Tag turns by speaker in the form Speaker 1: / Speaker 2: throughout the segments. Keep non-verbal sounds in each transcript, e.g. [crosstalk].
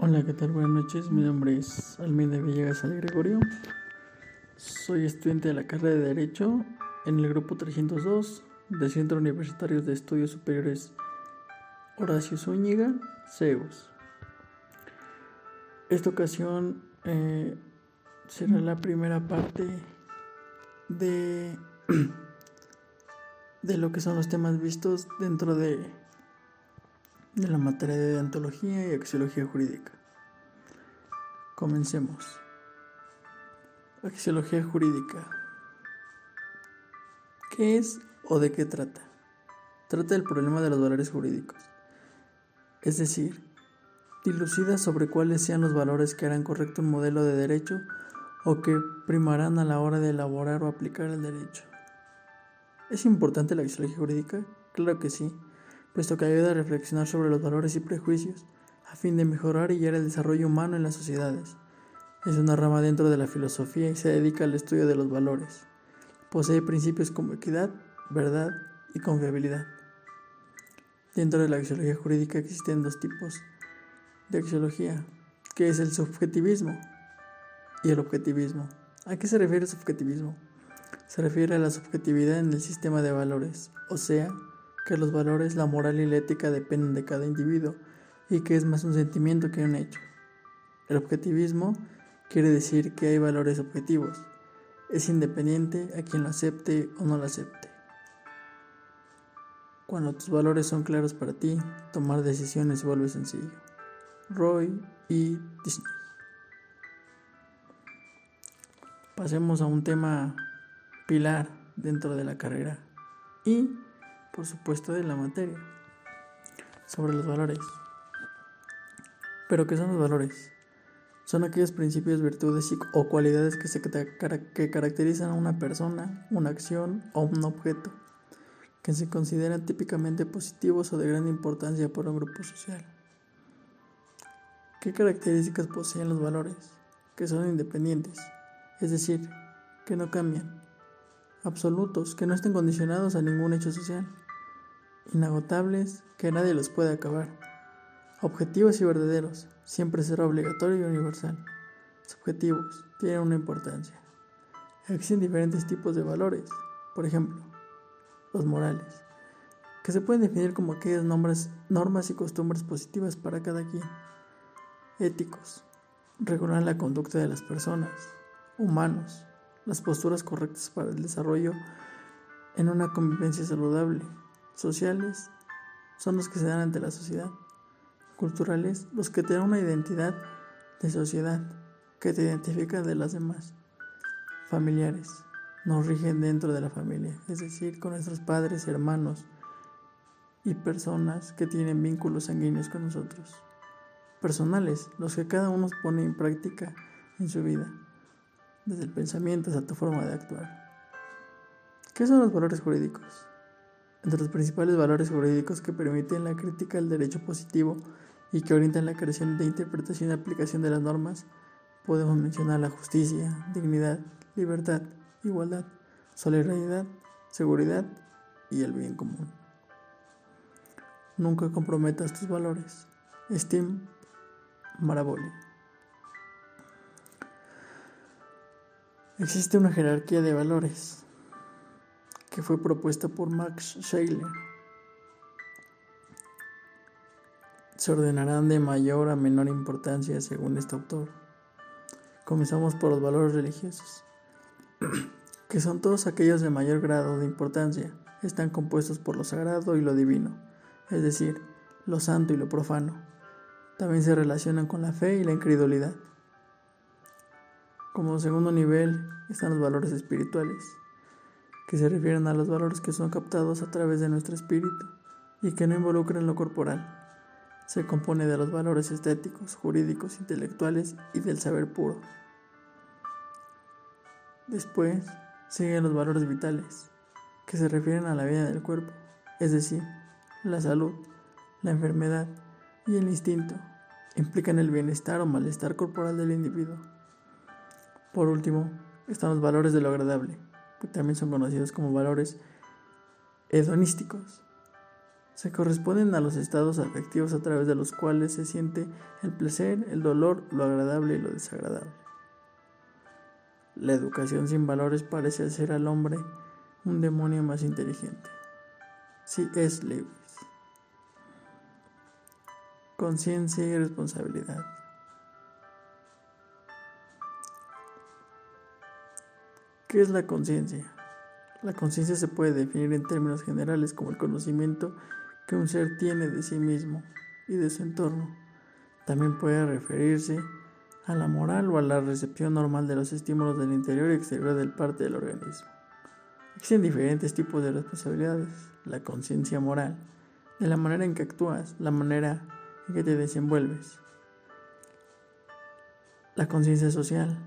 Speaker 1: Hola, ¿qué tal? Buenas noches. Mi nombre es Almeida Villegas Al Gregorio. Soy estudiante de la carrera de Derecho en el grupo 302 del Centro Universitario de Estudios Superiores Horacio Zúñiga, CEUS. Esta ocasión eh, será la primera parte de, [clears throat] de lo que son los temas vistos dentro de de la materia de deontología y axiología jurídica. Comencemos. Axiología jurídica. ¿Qué es o de qué trata? Trata del problema de los valores jurídicos. Es decir, dilucida sobre cuáles sean los valores que harán correcto un modelo de derecho o que primarán a la hora de elaborar o aplicar el derecho. ¿Es importante la axiología jurídica? Claro que sí puesto que ayuda a reflexionar sobre los valores y prejuicios a fin de mejorar y guiar el desarrollo humano en las sociedades. Es una rama dentro de la filosofía y se dedica al estudio de los valores. Posee principios como equidad, verdad y confiabilidad. Dentro de la axiología jurídica existen dos tipos de axiología, que es el subjetivismo y el objetivismo. ¿A qué se refiere el subjetivismo? Se refiere a la subjetividad en el sistema de valores, o sea, que los valores, la moral y la ética dependen de cada individuo y que es más un sentimiento que un hecho. El objetivismo quiere decir que hay valores objetivos. Es independiente a quien lo acepte o no lo acepte. Cuando tus valores son claros para ti, tomar decisiones vuelve sencillo. Roy y Disney. Pasemos a un tema pilar dentro de la carrera y por supuesto, de la materia, sobre los valores. Pero, ¿qué son los valores? Son aquellos principios, virtudes o cualidades que, se, que caracterizan a una persona, una acción o un objeto, que se consideran típicamente positivos o de gran importancia por un grupo social. ¿Qué características poseen los valores? Que son independientes, es decir, que no cambian, absolutos, que no estén condicionados a ningún hecho social inagotables que nadie los puede acabar. Objetivos y verdaderos, siempre será obligatorio y universal. Subjetivos, tienen una importancia. Existen diferentes tipos de valores, por ejemplo, los morales, que se pueden definir como aquellas normas, normas y costumbres positivas para cada quien. Éticos, regular la conducta de las personas, humanos, las posturas correctas para el desarrollo en una convivencia saludable, sociales son los que se dan ante la sociedad, culturales los que te dan una identidad de sociedad que te identifica de las demás, familiares nos rigen dentro de la familia, es decir, con nuestros padres, hermanos y personas que tienen vínculos sanguíneos con nosotros. Personales, los que cada uno pone en práctica en su vida, desde el pensamiento hasta tu forma de actuar. ¿Qué son los valores jurídicos? Entre los principales valores jurídicos que permiten la crítica del derecho positivo y que orientan la creación de interpretación y aplicación de las normas, podemos mencionar la justicia, dignidad, libertad, igualdad, solidaridad, seguridad y el bien común. Nunca comprometas tus valores. Steam Maraboli. Existe una jerarquía de valores que fue propuesta por Max Scheler. Se ordenarán de mayor a menor importancia según este autor. Comenzamos por los valores religiosos, [clears throat] que son todos aquellos de mayor grado de importancia. Están compuestos por lo sagrado y lo divino, es decir, lo santo y lo profano. También se relacionan con la fe y la incredulidad. Como segundo nivel están los valores espirituales, que se refieren a los valores que son captados a través de nuestro espíritu y que no involucran lo corporal. Se compone de los valores estéticos, jurídicos, intelectuales y del saber puro. Después siguen los valores vitales, que se refieren a la vida del cuerpo, es decir, la salud, la enfermedad y el instinto implican el bienestar o malestar corporal del individuo. Por último, están los valores de lo agradable, que también son conocidos como valores hedonísticos. se corresponden a los estados afectivos a través de los cuales se siente el placer, el dolor, lo agradable y lo desagradable. La educación sin valores parece hacer al hombre un demonio más inteligente. Sí es Lewis. Conciencia y responsabilidad. ¿Qué es la conciencia? La conciencia se puede definir en términos generales como el conocimiento que un ser tiene de sí mismo y de su entorno. También puede referirse a la moral o a la recepción normal de los estímulos del interior y exterior del parte del organismo. Existen diferentes tipos de responsabilidades. La conciencia moral, de la manera en que actúas, la manera en que te desenvuelves. La conciencia social,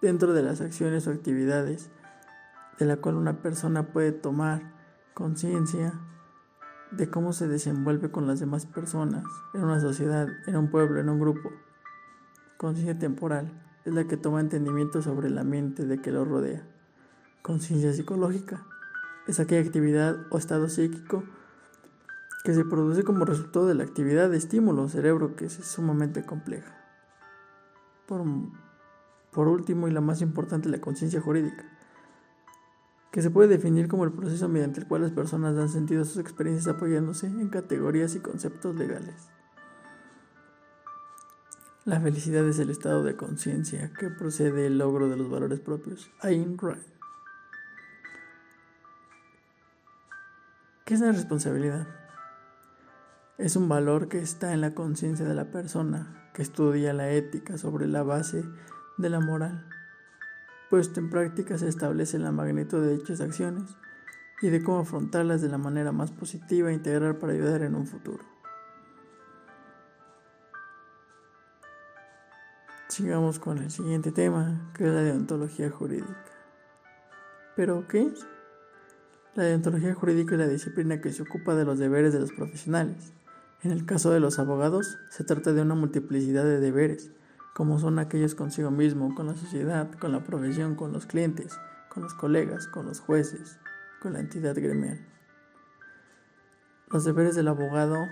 Speaker 1: dentro de las acciones o actividades de la cual una persona puede tomar conciencia de cómo se desenvuelve con las demás personas, en una sociedad, en un pueblo, en un grupo. Conciencia temporal es la que toma entendimiento sobre la mente de que lo rodea. Conciencia psicológica es aquella actividad o estado psíquico que se produce como resultado de la actividad de estímulo cerebro que es sumamente compleja. Por, por último y la más importante, la conciencia jurídica que se puede definir como el proceso mediante el cual las personas dan sentido a sus experiencias apoyándose en categorías y conceptos legales. La felicidad es el estado de conciencia que procede del logro de los valores propios. Ayn Rand. ¿Qué es la responsabilidad? Es un valor que está en la conciencia de la persona que estudia la ética sobre la base de la moral puesto en práctica se establece la magnitud de dichas acciones y de cómo afrontarlas de la manera más positiva e integral para ayudar en un futuro. Sigamos con el siguiente tema, que es la deontología jurídica. ¿Pero qué es? La deontología jurídica es la disciplina que se ocupa de los deberes de los profesionales. En el caso de los abogados, se trata de una multiplicidad de deberes como son aquellos consigo mismo, con la sociedad, con la profesión, con los clientes, con los colegas, con los jueces, con la entidad gremial. Los deberes del abogado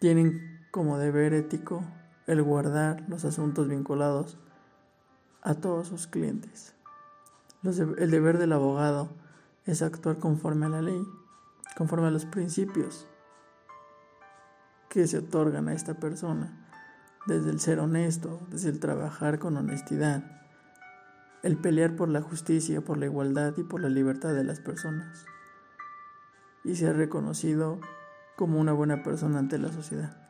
Speaker 1: tienen como deber ético el guardar los asuntos vinculados a todos sus clientes. el deber del abogado es actuar conforme a la ley, conforme a los principios que se otorgan a esta persona desde el ser honesto, desde el trabajar con honestidad, el pelear por la justicia, por la igualdad y por la libertad de las personas, y ser reconocido como una buena persona ante la sociedad.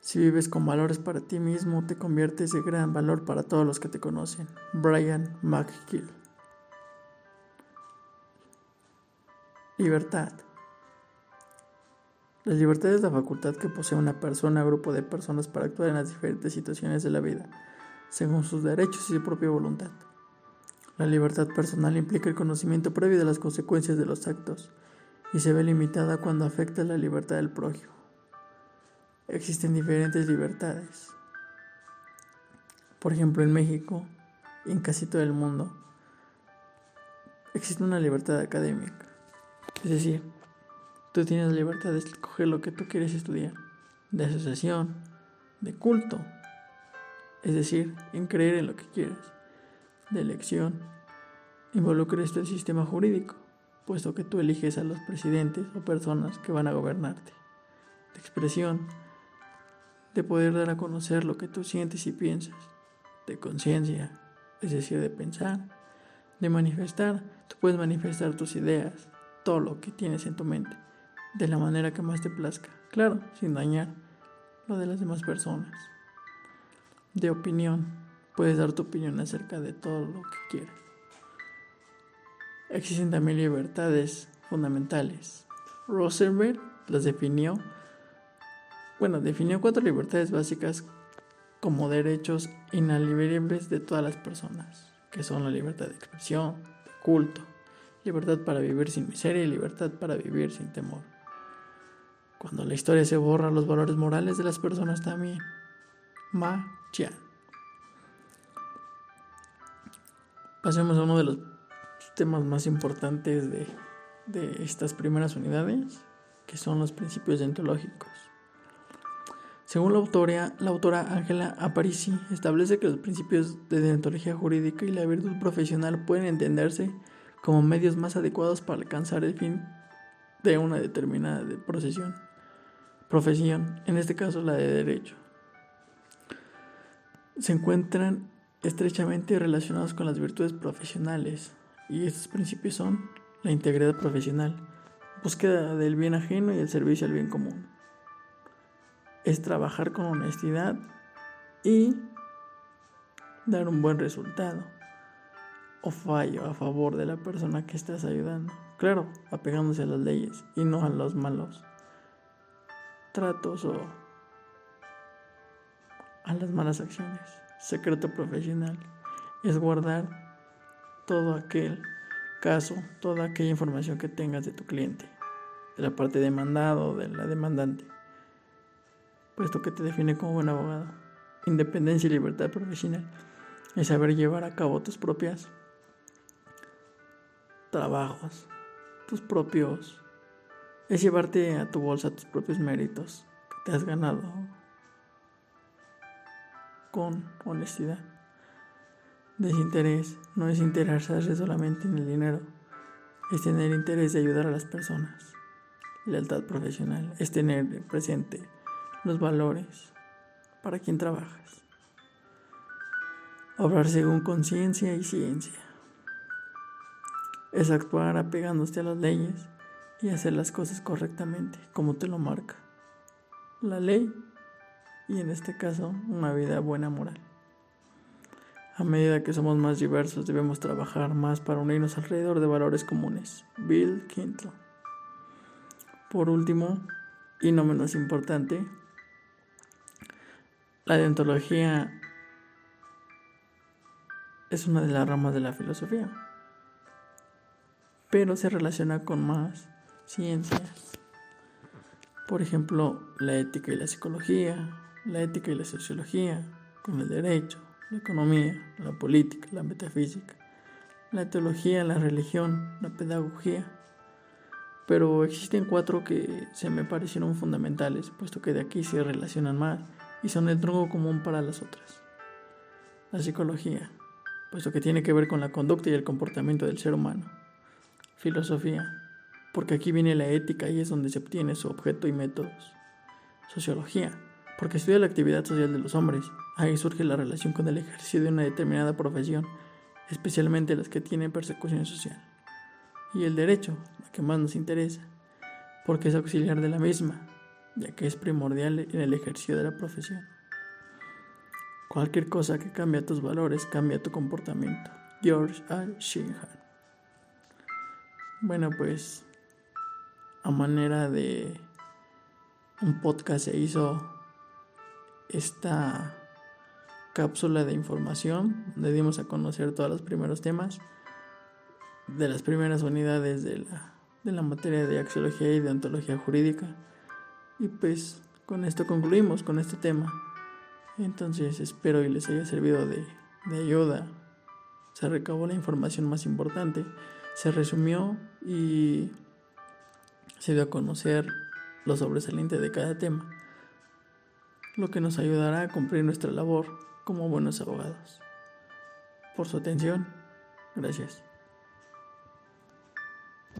Speaker 1: Si vives con valores para ti mismo, te conviertes de gran valor para todos los que te conocen. Brian McGill. Libertad. La libertad es la facultad que posee una persona o grupo de personas para actuar en las diferentes situaciones de la vida, según sus derechos y su propia voluntad. La libertad personal implica el conocimiento previo de las consecuencias de los actos y se ve limitada cuando afecta la libertad del prójimo. Existen diferentes libertades. Por ejemplo, en México y en casi todo el mundo existe una libertad académica. Es decir, Tú tienes la libertad de escoger lo que tú quieres estudiar, de asociación, de culto, es decir, en creer en lo que quieras, de elección. Involucra esto el sistema jurídico, puesto que tú eliges a los presidentes o personas que van a gobernarte. De expresión, de poder dar a conocer lo que tú sientes y piensas. De conciencia, es decir, de pensar. De manifestar, tú puedes manifestar tus ideas, todo lo que tienes en tu mente de la manera que más te plazca. Claro, sin dañar lo de las demás personas. De opinión, puedes dar tu opinión acerca de todo lo que quieras. Existen también libertades fundamentales. Rosenberg las definió, bueno, definió cuatro libertades básicas como derechos inalienables de todas las personas, que son la libertad de expresión, de culto, libertad para vivir sin miseria y libertad para vivir sin temor. Cuando la historia se borra, los valores morales de las personas también. Ma Chian. Pasemos a uno de los temas más importantes de, de estas primeras unidades, que son los principios deontológicos. Según la autora, la autora Ángela Aparici, establece que los principios de deontología jurídica y la virtud profesional pueden entenderse como medios más adecuados para alcanzar el fin de una determinada profesión, profesión, en este caso la de derecho. Se encuentran estrechamente relacionados con las virtudes profesionales y estos principios son la integridad profesional, búsqueda del bien ajeno y el servicio al bien común. Es trabajar con honestidad y dar un buen resultado o fallo a favor de la persona que estás ayudando. Claro, apegándose a las leyes y no a los malos tratos o a las malas acciones. Secreto profesional es guardar todo aquel caso, toda aquella información que tengas de tu cliente, de la parte demandado, de la demandante, puesto que te define como buen abogado. Independencia y libertad profesional es saber llevar a cabo tus propias trabajos, tus propios, es llevarte a tu bolsa tus propios méritos que te has ganado con honestidad. Desinterés no es interesarse solamente en el dinero, es tener interés de ayudar a las personas. Lealtad profesional es tener presente los valores para quien trabajas. Obrar según conciencia y ciencia. Es actuar apegándose a las leyes y hacer las cosas correctamente, como te lo marca la ley y en este caso una vida buena moral. A medida que somos más diversos debemos trabajar más para unirnos alrededor de valores comunes. Bill Quinto. Por último, y no menos importante, la deontología es una de las ramas de la filosofía, pero se relaciona con más ciencias. Por ejemplo, la ética y la psicología, la ética y la sociología, con el derecho, la economía, la política, la metafísica, la teología, la religión, la pedagogía. Pero existen cuatro que se me parecieron fundamentales, puesto que de aquí se relacionan más y son el tronco común para las otras. La psicología, puesto que tiene que ver con la conducta y el comportamiento del ser humano. Filosofía, porque aquí viene la ética y es donde se obtiene su objeto y métodos. Sociología, porque estudia la actividad social de los hombres. Ahí surge la relación con el ejercicio de una determinada profesión, especialmente las que tienen persecución social. Y el derecho, la que más nos interesa, porque es auxiliar de la misma, ya que es primordial en el ejercicio de la profesión. Cualquier cosa que cambie tus valores cambia tu comportamiento. George R. Shinhan. Bueno, pues a manera de un podcast se hizo esta cápsula de información donde dimos a conocer todos los primeros temas de las primeras unidades de la, de la materia de axiología y de ontología jurídica. Y pues con esto concluimos con este tema. Entonces espero y les haya servido de, de ayuda. Se recabó la información más importante, se resumió y se dio a conocer lo sobresaliente de cada tema lo que nos ayudará a cumplir nuestra labor como buenos abogados. Por su atención, gracias.